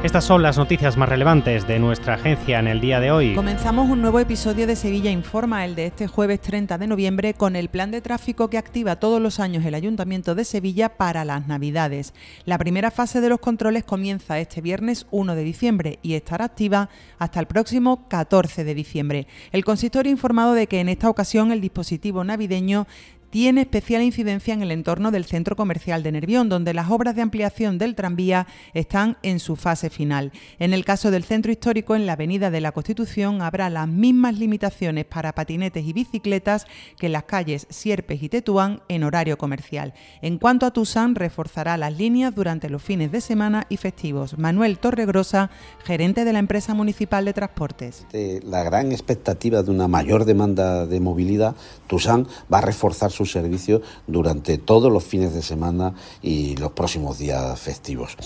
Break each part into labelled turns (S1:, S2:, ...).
S1: Estas son las noticias más relevantes de nuestra agencia en el día de hoy.
S2: Comenzamos un nuevo episodio de Sevilla Informa, el de este jueves 30 de noviembre, con el plan de tráfico que activa todos los años el Ayuntamiento de Sevilla para las Navidades. La primera fase de los controles comienza este viernes 1 de diciembre y estará activa hasta el próximo 14 de diciembre. El consistorio informado de que en esta ocasión el dispositivo navideño tiene especial incidencia en el entorno del centro comercial de Nervión, donde las obras de ampliación del tranvía están en su fase final. En el caso del centro histórico, en la Avenida de la Constitución, habrá las mismas limitaciones para patinetes y bicicletas que las calles Sierpes y Tetuán en horario comercial. En cuanto a Tusán, reforzará las líneas durante los fines de semana y festivos. Manuel Torregrosa, gerente de la empresa municipal de transportes.
S3: La gran expectativa de una mayor demanda de movilidad, Tusán va a reforzar su servicio durante todos los fines de semana y los próximos días festivos,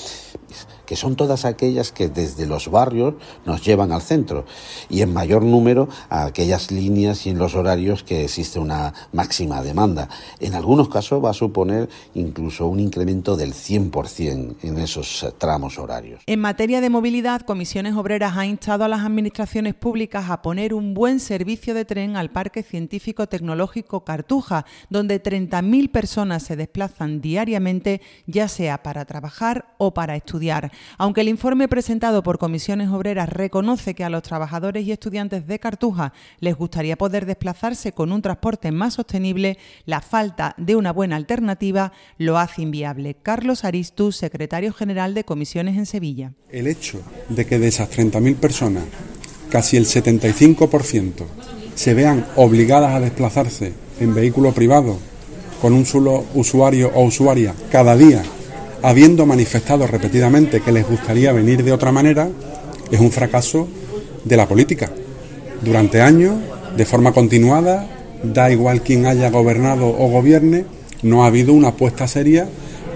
S3: que son todas aquellas que desde los barrios nos llevan al centro y en mayor número a aquellas líneas y en los horarios que existe una máxima demanda. En algunos casos va a suponer incluso un incremento del 100% en esos tramos horarios.
S2: En materia de movilidad, Comisiones Obreras ha instado a las administraciones públicas a poner un buen servicio de tren al Parque Científico Tecnológico Cartuja, donde 30.000 personas se desplazan diariamente, ya sea para trabajar o para estudiar. Aunque el informe presentado por Comisiones Obreras reconoce que a los trabajadores y estudiantes de Cartuja les gustaría poder desplazarse con un transporte más sostenible, la falta de una buena alternativa lo hace inviable. Carlos Aristu, secretario general de Comisiones en Sevilla.
S4: El hecho de que de esas 30.000 personas, casi el 75% se vean obligadas a desplazarse en vehículo privado con un solo usuario o usuaria cada día, habiendo manifestado repetidamente que les gustaría venir de otra manera, es un fracaso de la política. Durante años, de forma continuada, da igual quien haya gobernado o gobierne, no ha habido una apuesta seria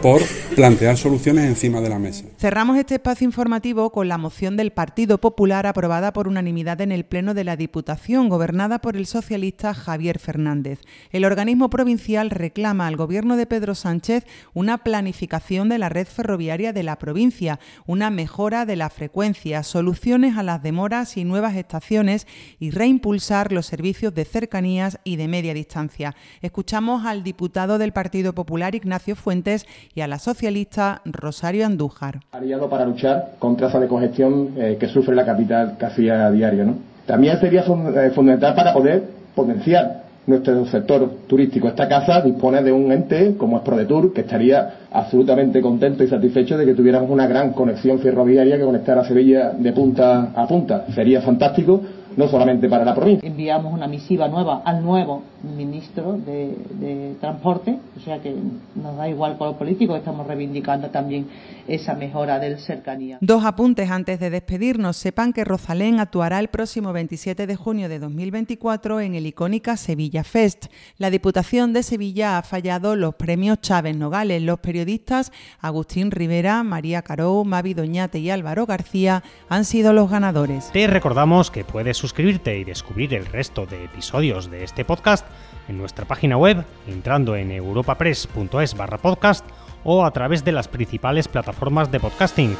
S4: por plantear soluciones encima de la mesa.
S2: Cerramos este espacio informativo con la moción del Partido Popular aprobada por unanimidad en el Pleno de la Diputación, gobernada por el socialista Javier Fernández. El organismo provincial reclama al Gobierno de Pedro Sánchez una planificación de la red ferroviaria de la provincia, una mejora de la frecuencia, soluciones a las demoras y nuevas estaciones y reimpulsar los servicios de cercanías y de media distancia. Escuchamos al diputado del Partido Popular, Ignacio Fuentes, y a la socialista Rosario Andújar.
S5: Para luchar contra esa decongestión eh, que sufre la capital casi a diario. ¿no? También sería eh, fundamental para poder potenciar nuestro sector turístico. Esta casa dispone de un ente como es ProDetour, que estaría absolutamente contento y satisfecho de que tuviéramos una gran conexión ferroviaria que conectara Sevilla de punta a punta. Sería fantástico no solamente para la provincia.
S6: Enviamos una misiva nueva al nuevo ministro de, Transporte, o sea que nos da igual con los políticos, estamos reivindicando también esa mejora del cercanía.
S2: Dos apuntes antes de despedirnos. Sepan que Rosalén actuará el próximo 27 de junio de 2024 en el icónica Sevilla Fest. La Diputación de Sevilla ha fallado los premios Chávez Nogales. Los periodistas Agustín Rivera, María Caró, Mavi Doñate y Álvaro García han sido los ganadores.
S1: Te recordamos que puedes suscribirte y descubrir el resto de episodios de este podcast en nuestra página web entrando en europapress.es barra podcast o a través de las principales plataformas de podcasting